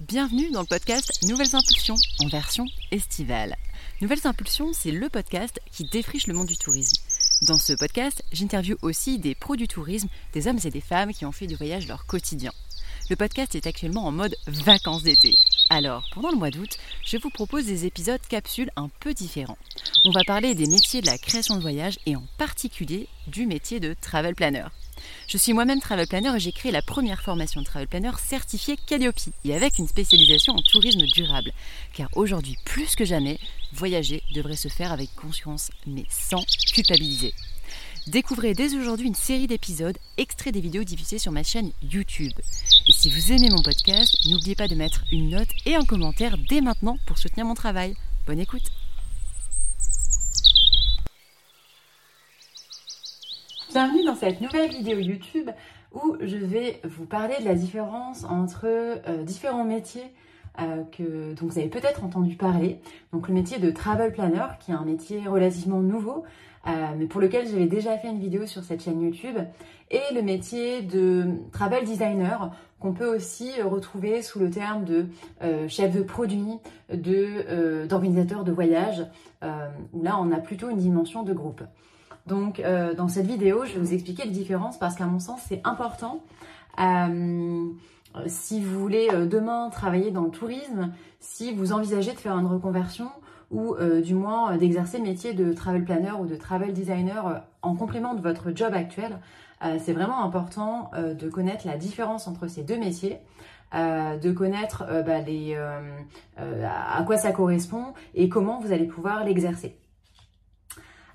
Bienvenue dans le podcast Nouvelles Impulsions en version estivale. Nouvelles Impulsions, c'est le podcast qui défriche le monde du tourisme. Dans ce podcast, j'interviewe aussi des pros du tourisme, des hommes et des femmes qui ont fait du voyage leur quotidien. Le podcast est actuellement en mode vacances d'été. Alors, pendant le mois d'août, je vous propose des épisodes capsules un peu différents. On va parler des métiers de la création de voyage et en particulier du métier de travel planner. Je suis moi-même travel planner et j'ai créé la première formation de travel planner certifiée Calliope et avec une spécialisation en tourisme durable. Car aujourd'hui, plus que jamais, voyager devrait se faire avec conscience mais sans culpabiliser. Découvrez dès aujourd'hui une série d'épisodes extraits des vidéos diffusées sur ma chaîne YouTube. Et si vous aimez mon podcast, n'oubliez pas de mettre une note et un commentaire dès maintenant pour soutenir mon travail. Bonne écoute Bienvenue dans cette nouvelle vidéo YouTube où je vais vous parler de la différence entre euh, différents métiers euh, que, dont vous avez peut-être entendu parler. Donc le métier de travel planner qui est un métier relativement nouveau euh, mais pour lequel j'avais déjà fait une vidéo sur cette chaîne YouTube, et le métier de travel designer qu'on peut aussi retrouver sous le terme de chef de produit, de d'organisateur de voyage, où là on a plutôt une dimension de groupe. Donc dans cette vidéo, je vais vous expliquer les différences parce qu'à mon sens c'est important. si vous voulez demain travailler dans le tourisme, si vous envisagez de faire une reconversion, ou euh, du moins euh, d'exercer le métier de travel planner ou de travel designer euh, en complément de votre job actuel. c'est vraiment important de connaître la différence entre ces deux métiers. de connaître bah, à quoi ça correspond et comment vous allez pouvoir l'exercer.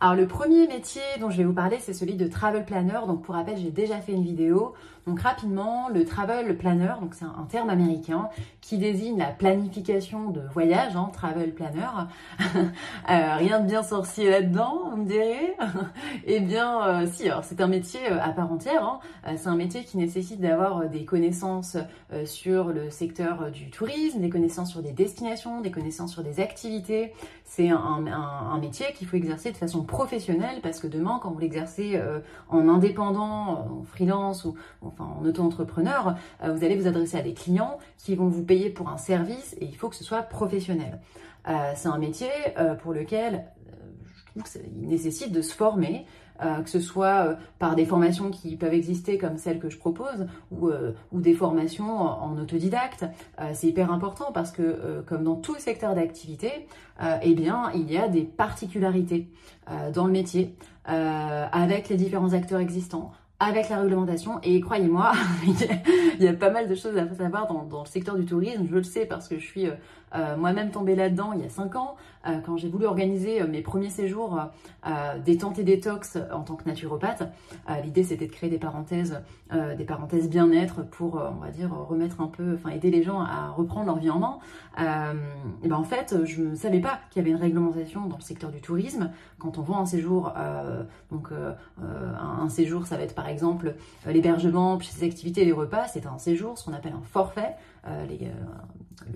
Alors le premier métier dont je vais vous parler, c'est celui de travel planner. Donc pour rappel, j'ai déjà fait une vidéo. Donc rapidement, le travel planner, donc c'est un, terme américain qui désigne la planification de voyage, hein, travel planner. euh, rien de bien sorcier là-dedans, vous me direz. eh bien, euh, si, alors c'est un métier euh, à part entière. Hein. C'est un métier qui nécessite d'avoir des connaissances sur le secteur du tourisme, des connaissances sur des destinations, des connaissances sur des activités. C'est un, métier qu'il faut exercer de façon professionnel parce que demain, quand vous l'exercez en indépendant, en freelance ou enfin en auto-entrepreneur, euh, vous allez vous adresser à des clients qui vont vous payer pour un service et il faut que ce soit professionnel. Euh, c'est un métier pour lequel je trouve qu'il nécessite de se former, euh, que ce soit euh, par des formations qui peuvent exister comme celles que je propose ou, euh, des formations en autodidacte. c'est hyper important parce que comme dans tout secteur d'activité, eh bien, il y a des particularités dans le métier avec les différents acteurs existants avec la réglementation. Et croyez-moi, il y a pas mal de choses à savoir dans, dans, le secteur du tourisme. Je le sais parce que je suis euh, moi-même tombée là-dedans il y a 5 ans, euh, quand j'ai voulu organiser euh, mes premiers séjours détente et détox en tant que naturopathe. L'idée, c'était de créer des parenthèses, des parenthèses bien-être pour, on va dire, remettre un peu, enfin, aider les gens à reprendre leur vie en main. et ben en fait, je ne savais pas qu'il y avait une réglementation dans le secteur du tourisme. Quand on vend un séjour, donc un, séjour, ça va être par exemple l'hébergement, puis les activités les repas, c'est un séjour, ce qu'on appelle un forfait. Les,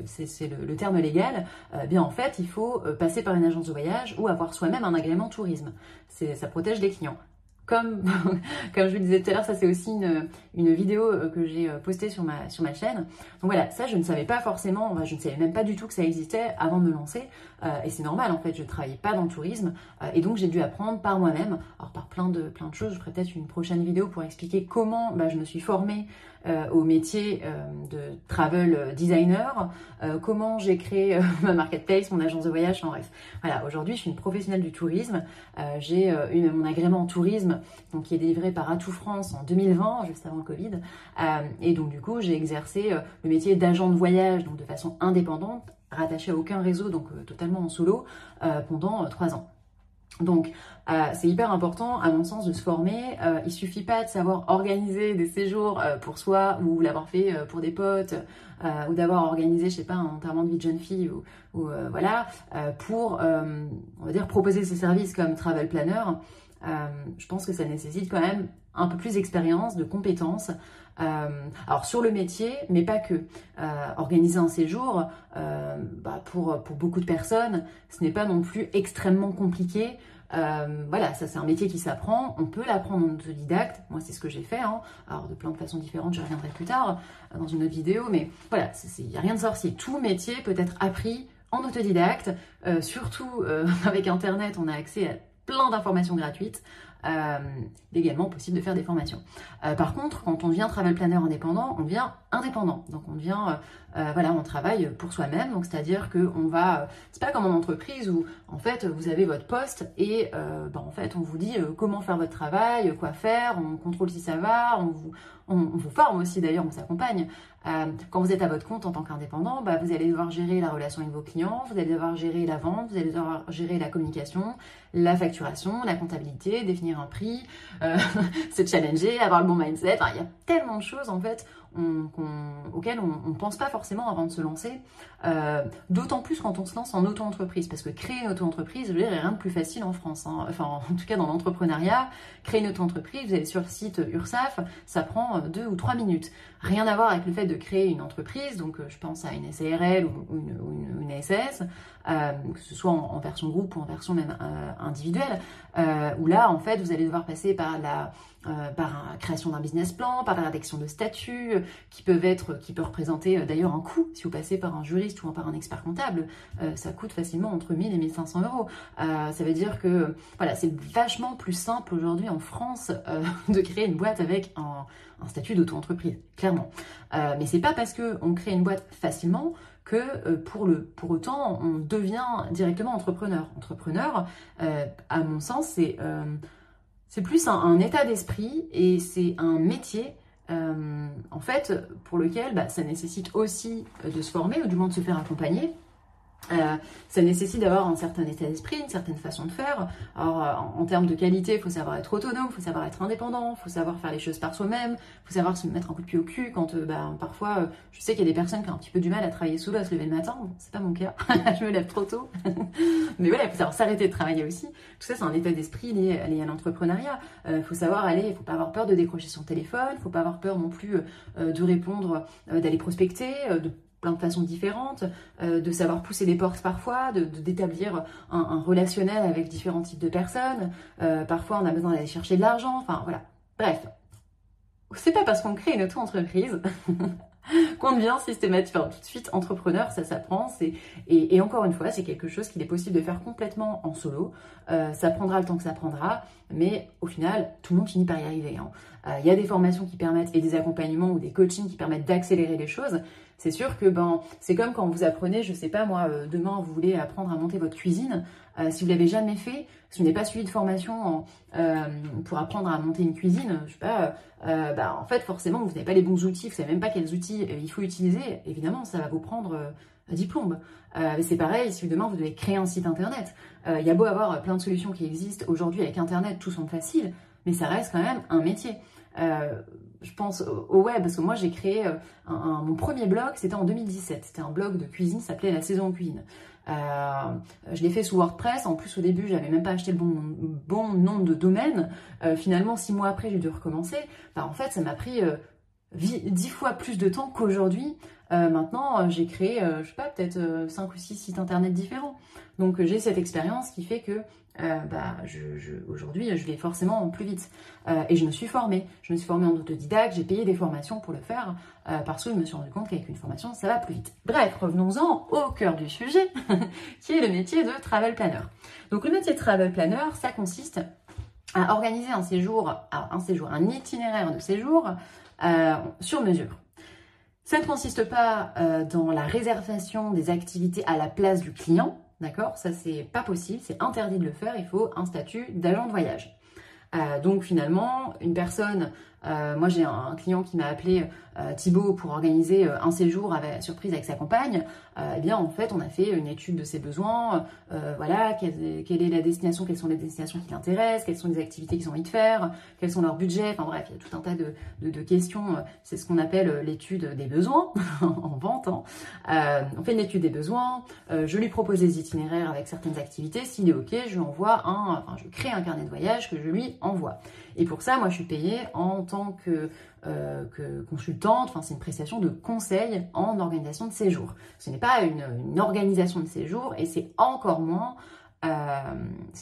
c'est le, terme légal, euh, bien en fait, il faut euh, passer par une agence de voyage ou avoir soi-même un agrément tourisme. Ça protège les clients. Comme, comme je vous le disais tout à l'heure, ça c'est aussi une, une, vidéo euh, que j'ai postée sur ma, sur ma chaîne. Donc voilà, ça je ne savais pas forcément, je ne savais même pas du tout que ça existait avant de me lancer. et c'est normal en fait, je ne travaillais pas dans le tourisme. et donc j'ai dû apprendre par moi-même, alors par plein de, plein de choses. Je ferai peut-être une prochaine vidéo pour expliquer comment bah, je me suis formée au métier euh, de travel designer, euh, comment j'ai créé ma marketplace, mon agence de voyage, en bref. Voilà, aujourd'hui je suis une professionnelle du tourisme, j'ai mon agrément en tourisme donc, qui est délivré par Atout France en 2020, juste avant le Covid, et donc du coup j'ai exercé le métier d'agent de voyage donc de façon indépendante, rattaché à aucun réseau, donc totalement en solo, pendant trois ans. Donc, euh, c'est hyper important, à mon sens, de se former. Euh, il suffit pas de savoir organiser des séjours euh, pour soi ou l'avoir fait euh, pour des potes ou d'avoir organisé, je sais pas, un enterrement de vie de jeune fille ou, voilà, pour, on va dire, proposer ses services comme travel planner. je pense que ça nécessite quand même un peu plus d'expérience, de compétences. Alors sur le métier, mais pas que. organiser un séjour, bah, pour, pour beaucoup de personnes, ce n'est pas non plus extrêmement compliqué. voilà, ça c'est un métier qui s'apprend, on peut l'apprendre en autodidacte. Moi, c'est ce que j'ai fait. Hein. Alors, de plein de façons différentes, je reviendrai plus tard dans une autre vidéo, mais voilà, il n'y a rien de sorcier. Tout métier peut être appris en autodidacte. surtout avec Internet, on a accès à plein d'informations gratuites. Euh, il est également possible de faire des formations. Euh, par contre, quand on devient travel planner indépendant, on devient indépendant. Donc on devient, euh, voilà, on travaille pour soi-même. Donc c'est-à-dire que on va, c'est pas comme en entreprise où en fait vous avez votre poste et ben, en fait on vous dit comment faire votre travail, quoi faire, on contrôle si ça va, on vous, on, vous forme aussi d'ailleurs, on s'accompagne. Quand vous êtes à votre compte en tant qu'indépendant, bah, vous allez devoir gérer la relation avec vos clients, vous allez devoir gérer la vente, vous allez devoir gérer la communication, la facturation, la comptabilité, définir un prix, se challenger, avoir le bon mindset. il y a tellement de choses en fait auxquelles on ne pense pas forcément avant de se lancer. Euh, d'autant plus quand on se lance en auto-entreprise, parce que créer une auto-entreprise, je veux dire, rien de plus facile en France. Hein. Enfin, en tout cas dans l'entrepreneuriat, créer une auto-entreprise, vous allez sur le site URSAF, ça prend deux ou trois minutes. Rien à voir avec le fait de créer une entreprise, donc euh, je pense à une SARL ou une, SS, euh, que ce soit en, version groupe ou en version même individuelle, où là, en fait, vous allez devoir passer par la par la création d'un business plan, par la rédaction de statuts, qui peuvent être, qui peuvent représenter d'ailleurs un coût si vous passez par un juriste ou par un expert comptable, ça coûte facilement entre 1000 et 1500 euros. ça veut dire que voilà, c'est vachement plus simple aujourd'hui en France de créer une boîte avec un, un statut d'auto-entreprise, clairement. Euh, mais c'est pas parce qu'on crée une boîte facilement que euh, pour, le, pour autant on devient directement entrepreneur. Entrepreneur, euh, à mon sens, c'est c'est plus un, état d'esprit et c'est un métier en fait pour lequel bah, ça nécessite aussi de se former ou du moins de se faire accompagner euh, ça nécessite d'avoir un certain état d'esprit, une certaine façon de faire. Alors, euh, en, termes de qualité, il faut savoir être autonome, il faut savoir être indépendant, il faut savoir faire les choses par soi-même, il faut savoir se mettre un coup de pied au cul quand, euh, bah, parfois, je sais qu'il y a des personnes qui ont un petit peu du mal à travailler sous l'eau, à se lever le matin. c'est pas mon cas, je me lève trop tôt. Mais voilà, il faut savoir s'arrêter de travailler aussi. Tout ça, c'est un état d'esprit lié, à l'entrepreneuriat. Il faut savoir aller, il faut pas avoir peur de décrocher son téléphone, il faut pas avoir peur non plus de répondre, d'aller prospecter, de plein de façons différentes, euh, de savoir pousser des portes parfois, de d'établir un, relationnel avec différents types de personnes. Euh, parfois, on a besoin d'aller chercher de l'argent. Enfin, voilà. Bref, c'est pas parce qu'on crée une auto-entreprise qu'on devient systématiquement, tout de suite entrepreneur, ça s'apprend. Et, et, encore une fois, c'est quelque chose qu'il est possible de faire complètement en solo. Euh, ça prendra le temps que ça prendra, mais au final, tout le monde finit par y arriver. Hein. Il y a des formations qui permettent, et des accompagnements ou des coachings qui permettent d'accélérer les choses c'est sûr que ben, c'est comme quand vous apprenez, je sais pas moi, euh, demain vous voulez apprendre à monter votre cuisine. Euh, si vous l'avez jamais fait, si vous n'avez pas suivi de formation euh, pour apprendre à monter une cuisine, je sais pas, ben, en fait forcément vous n'avez pas les bons outils, vous savez même pas quels outils il faut utiliser. Évidemment, ça va vous prendre un diplôme. c'est pareil si demain vous devez créer un site internet. Il y a beau avoir plein de solutions qui existent aujourd'hui avec internet, tout semble facile, mais ça reste quand même un métier. Euh, je pense au web, parce que moi j'ai créé euh, mon premier blog, c'était en 2017. C'était un blog de cuisine, s'appelait La Saison en Cuisine. Euh, je l'ai fait sous WordPress. En plus, au début, j'avais même pas acheté le bon, bon nombre de domaines. finalement, six mois après, j'ai dû recommencer. Bah, en fait, ça m'a pris dix fois plus de temps qu'aujourd'hui. maintenant, j'ai créé, je sais pas, peut-être cinq ou six sites internet différents. Donc, j'ai cette expérience qui fait que euh, bah, aujourd'hui, je vais forcément plus vite. Euh, et je me suis formée. Je me suis formée en autodidacte, j'ai payé des formations pour le faire, euh, parce que je me suis rendu compte qu'avec une formation, ça va plus vite. Bref, revenons-en au cœur du sujet, qui est le métier de travel planner. Donc le métier de travel planner, ça consiste à organiser un séjour, un séjour, un itinéraire de séjour sur mesure. Ça ne consiste pas dans la réservation des activités à la place du client, D'accord? Ça, c'est pas possible, c'est interdit de le faire, il faut un statut d'agent de voyage. Euh, donc finalement, une personne euh, moi, j'ai un, client qui m'a appelé euh, Thibaut pour organiser euh, un séjour avec, surprise avec sa compagne. eh bien, en fait, on a fait une étude de ses besoins. voilà, quelle, est la destination, quelles sont les destinations qui l'intéressent, quelles sont les activités qu'ils ont envie de faire, quels sont leurs budgets. Enfin bref, il y a tout un tas de questions. C'est ce qu'on appelle l'étude des besoins en vente. Hein. on fait une étude des besoins. je lui propose des itinéraires avec certaines activités. S'il est OK, je lui envoie un, enfin, je crée un carnet de voyage que je lui envoie. Et pour ça, moi, je suis payée en tant que, euh, consultante. Enfin, c'est une prestation de conseil en organisation de séjour. Ce n'est pas une, organisation de séjour et c'est encore moins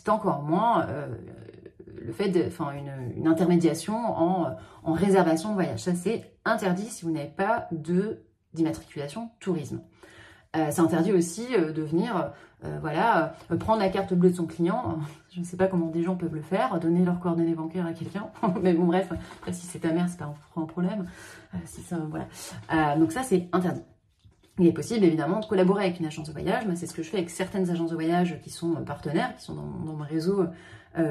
encore moins le fait de, enfin, une, intermédiation en, en, réservation de voyage. Ça, c'est interdit si vous n'avez pas d'immatriculation tourisme. Euh, c'est interdit aussi euh, de venir, euh, voilà, prendre la carte bleue de son client. Je ne sais pas comment des gens peuvent le faire, donner leurs coordonnées bancaires à quelqu'un. Mais bon, bref, si c'est ta mère, c'est pas un problème. donc ça, c'est interdit. Il est possible évidemment de collaborer avec une agence de voyage, mais c'est ce que je fais avec certaines agences de voyage qui sont partenaires, qui sont dans, mon réseau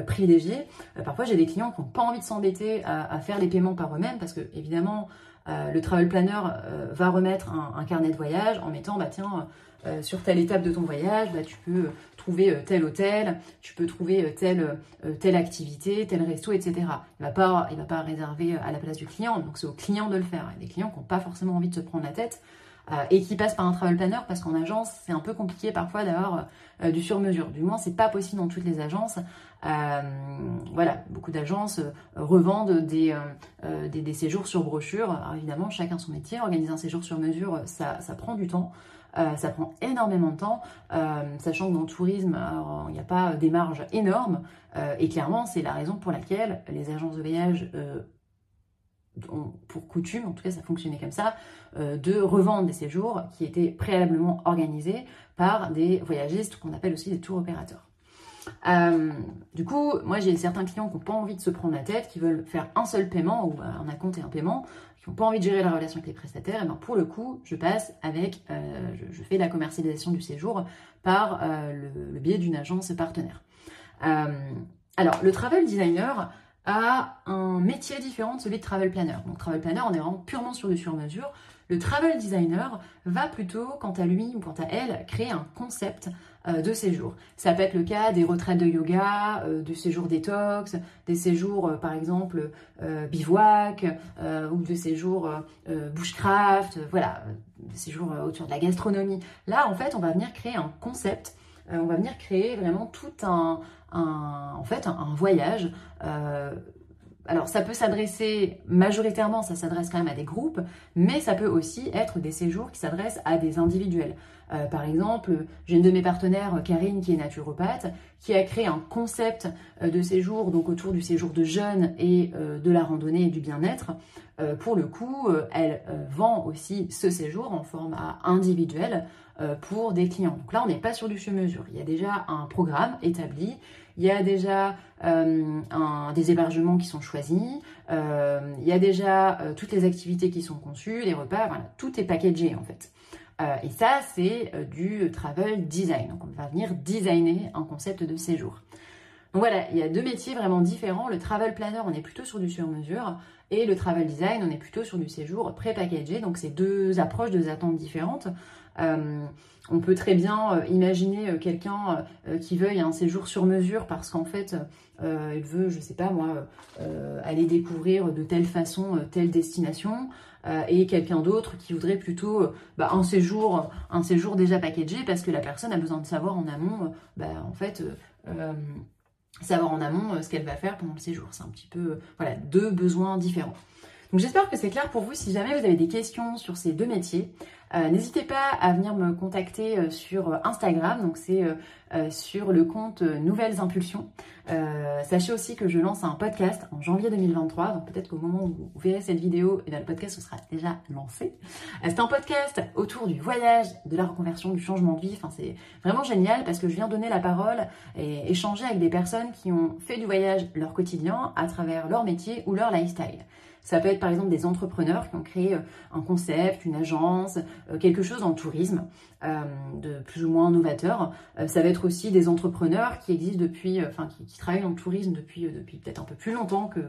privilégié. parfois j'ai des clients qui n'ont pas envie de s'embêter à, faire les paiements par eux-mêmes parce que évidemment euh, le travel planner euh, va remettre un, carnet de voyage en mettant, bah tiens, euh, sur telle étape de ton voyage, bah, tu peux trouver tel hôtel, tu peux trouver telle, activité, tel resto, etc. Il ne va, pas, va pas réserver à la place du client, donc c'est au client de le faire. Il y a des clients qui n'ont pas forcément envie de se prendre la tête et qui passent par un travel planner parce qu'en agence, c'est un peu compliqué parfois d'avoir du sur-mesure. Du moins, c'est pas possible dans toutes les agences. Euh, voilà, beaucoup d'agences euh, revendent des, euh, des, séjours sur brochure. Alors évidemment, chacun son métier. Organiser un séjour sur mesure, ça, ça prend du temps. ça prend énormément de temps, sachant que dans le tourisme, il n'y a pas des marges énormes. et clairement, c'est la raison pour laquelle les agences de voyage pour coutume, en tout cas ça fonctionnait comme ça, de revendre des séjours qui étaient préalablement organisés par des voyagistes qu'on appelle aussi des tours opérateurs. Euh, du coup, moi j'ai certains clients qui n'ont pas envie de se prendre la tête, qui veulent faire un seul paiement ou un acompte et un paiement, qui n'ont pas envie de gérer la relation avec les prestataires. Et ben pour le coup, je passe avec, euh, je, fais la commercialisation du séjour par euh, le, biais d'une agence partenaire. alors, le travel designer a un métier différent de celui de travel planner. Donc, travel planner, on est vraiment purement sur du sur-mesure. Le travel designer va plutôt, quant à lui ou quant à elle, créer un concept euh, de séjour. Ça peut être le cas des retraites de yoga, euh, de séjours détox, des séjours euh, par exemple bivouac ou de séjours bushcraft, voilà, des séjours autour de la gastronomie. Là, en fait, on va venir créer un concept, on va venir créer vraiment tout un, en fait, un, voyage alors ça peut s'adresser majoritairement, ça s'adresse quand même à des groupes, mais ça peut aussi être des séjours qui s'adressent à des individuels. Euh, par exemple, j'ai une de mes partenaires, Karine, qui est naturopathe, qui a créé un concept euh, de séjour, donc autour du séjour de jeûne et euh, de la randonnée et du bien-être. pour le coup, elle vend aussi ce séjour en format individuel pour des clients. Donc là, on n'est pas sur du sur-mesure. Il y a déjà un programme établi il y a déjà des hébergements qui sont choisis, il y a déjà toutes les activités qui sont conçues, les repas, voilà, tout est packagé en fait. Euh, et ça, c'est euh, du travel design. Donc, on va venir designer un concept de séjour. Donc voilà, il y a deux métiers vraiment différents. Le travel planner, on est plutôt sur du sur-mesure. Et le travel design, on est plutôt sur du séjour pré-packagé. Donc, c'est deux approches, deux attentes différentes. Euh, on peut très bien imaginer quelqu'un qui veuille un séjour sur mesure parce qu'en fait, il veut, je sais pas moi, aller découvrir de telle façon telle destination. Euh, et quelqu'un d'autre qui voudrait plutôt euh, bah, un séjour déjà packagé parce que la personne a besoin de savoir en amont euh, bah, en fait savoir en amont ce qu'elle va faire pendant le séjour c'est un petit peu voilà deux besoins différents donc j'espère que c'est clair pour vous. Si jamais vous avez des questions sur ces deux métiers, euh, n'hésitez pas à venir me contacter euh, sur Instagram. Donc c'est euh, sur le compte Nouvelles Impulsions. sachez aussi que je lance un podcast en janvier 2023. Donc peut-être qu'au moment où vous verrez cette vidéo, eh le podcast sera déjà lancé. c'est un podcast autour du voyage, de la reconversion, du changement de vie. Enfin c'est vraiment génial parce que je viens donner la parole et échanger avec des personnes qui ont fait du voyage leur quotidien à travers leur métier ou leur lifestyle. Ça peut être par exemple des entrepreneurs qui ont créé euh, un concept, une agence, euh, quelque chose en tourisme euh, de plus ou moins novateur. ça va être aussi des entrepreneurs qui existent depuis, enfin qui, travaillent dans le tourisme depuis, depuis peut-être un peu plus longtemps que,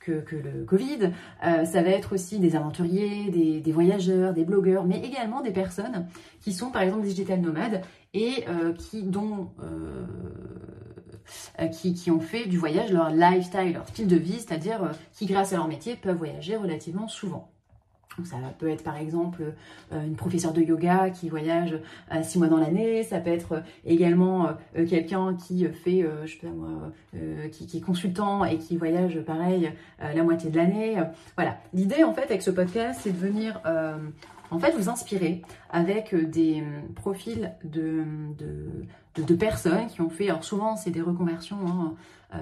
que le Covid. ça va être aussi des aventuriers, des, voyageurs, des blogueurs, mais également des personnes qui sont par exemple digital nomades et qui dont euh, qui, ont fait du voyage leur lifestyle, leur style de vie, c'est-à-dire euh, qui, grâce à leur métier, peuvent voyager relativement souvent. Ça peut être par exemple euh, une professeure de yoga qui voyage six mois dans l'année, ça peut être également quelqu'un qui fait, je sais pas moi, qui, est consultant et qui voyage pareil la moitié de l'année. Voilà. L'idée en fait avec ce podcast, c'est de venir en fait vous inspirer avec des profils de, de, personnes qui ont fait, alors souvent c'est des reconversions, hein,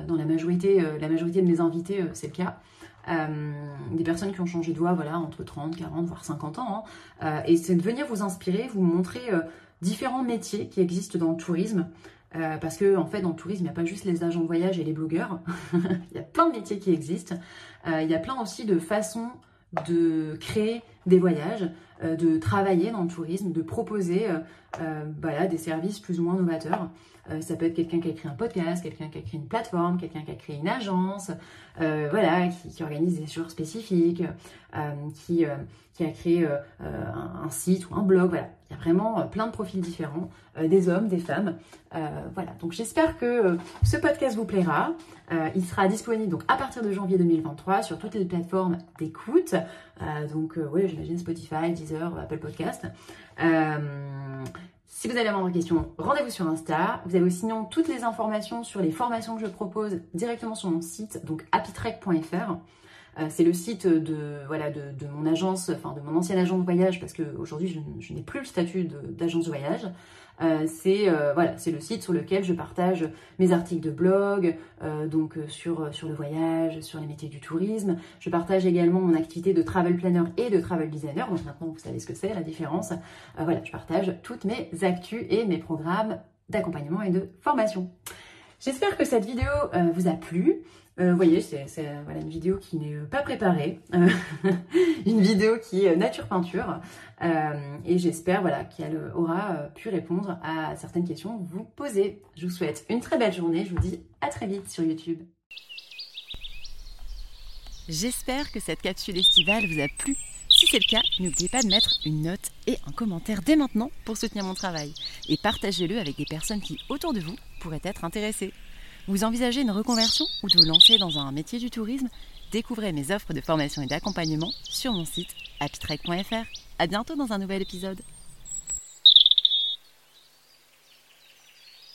dans la majorité, la majorité de mes invités c'est le cas, des personnes qui ont changé de voie voilà, entre 30, 40, voire 50 ans. Hein. et c'est de venir vous inspirer, vous montrer différents métiers qui existent dans le tourisme. Euh, parce que en fait dans le tourisme il n'y a pas juste les agents de voyage et les blogueurs, il y a plein de métiers qui existent, euh, il y a plein aussi de façons de créer des voyages, euh, de travailler dans le tourisme, de proposer voilà, des services plus ou moins novateurs. ça peut être quelqu'un qui a écrit un podcast, quelqu'un qui a créé une plateforme, quelqu'un qui a créé une agence, voilà, qui, organise des jours spécifiques, qui, qui a créé un, site ou un blog, voilà. Il y a vraiment plein de profils différents, des hommes, des femmes. voilà, donc j'espère que ce podcast vous plaira. il sera disponible donc à partir de janvier 2023 sur toutes les plateformes d'écoute. donc oui, j'imagine Spotify, Apple Podcast. Si vous avez avoir des questions, rendez-vous sur Insta. Vous avez aussi sinon toutes les informations sur les formations que je propose directement sur mon site, donc happytrek.fr. Euh, c'est le site de, mon agence, enfin de mon ancienne agence de voyage, parce qu'aujourd'hui je, je n'ai plus le statut d'agence de, voyage. Euh, c'est euh, c'est le site sur lequel je partage mes articles de blog, donc sur, sur le voyage, sur les métiers du tourisme. Je partage également mon activité de travel planner et de travel designer. Donc maintenant vous savez ce que c'est la différence. voilà, je partage toutes mes actus et mes programmes d'accompagnement et de formation. J'espère que cette vidéo vous a plu. Euh, vous voyez, c'est une vidéo qui n'est euh, pas préparée, euh, une vidéo qui est nature peinture, et j'espère voilà, qu'elle aura pu répondre à certaines questions que vous posez. Je vous souhaite une très belle journée, je vous dis à très vite sur YouTube. J'espère que cette capsule estivale vous a plu. Si c'est le cas, n'oubliez pas de mettre une note et un commentaire dès maintenant pour soutenir mon travail, et partagez-le avec des personnes qui, autour de vous, pourraient être intéressées. Vous envisagez une reconversion ou de vous lancer dans un métier du tourisme? Découvrez mes offres de formation et d'accompagnement sur mon site happytrek.fr. À bientôt dans un nouvel épisode.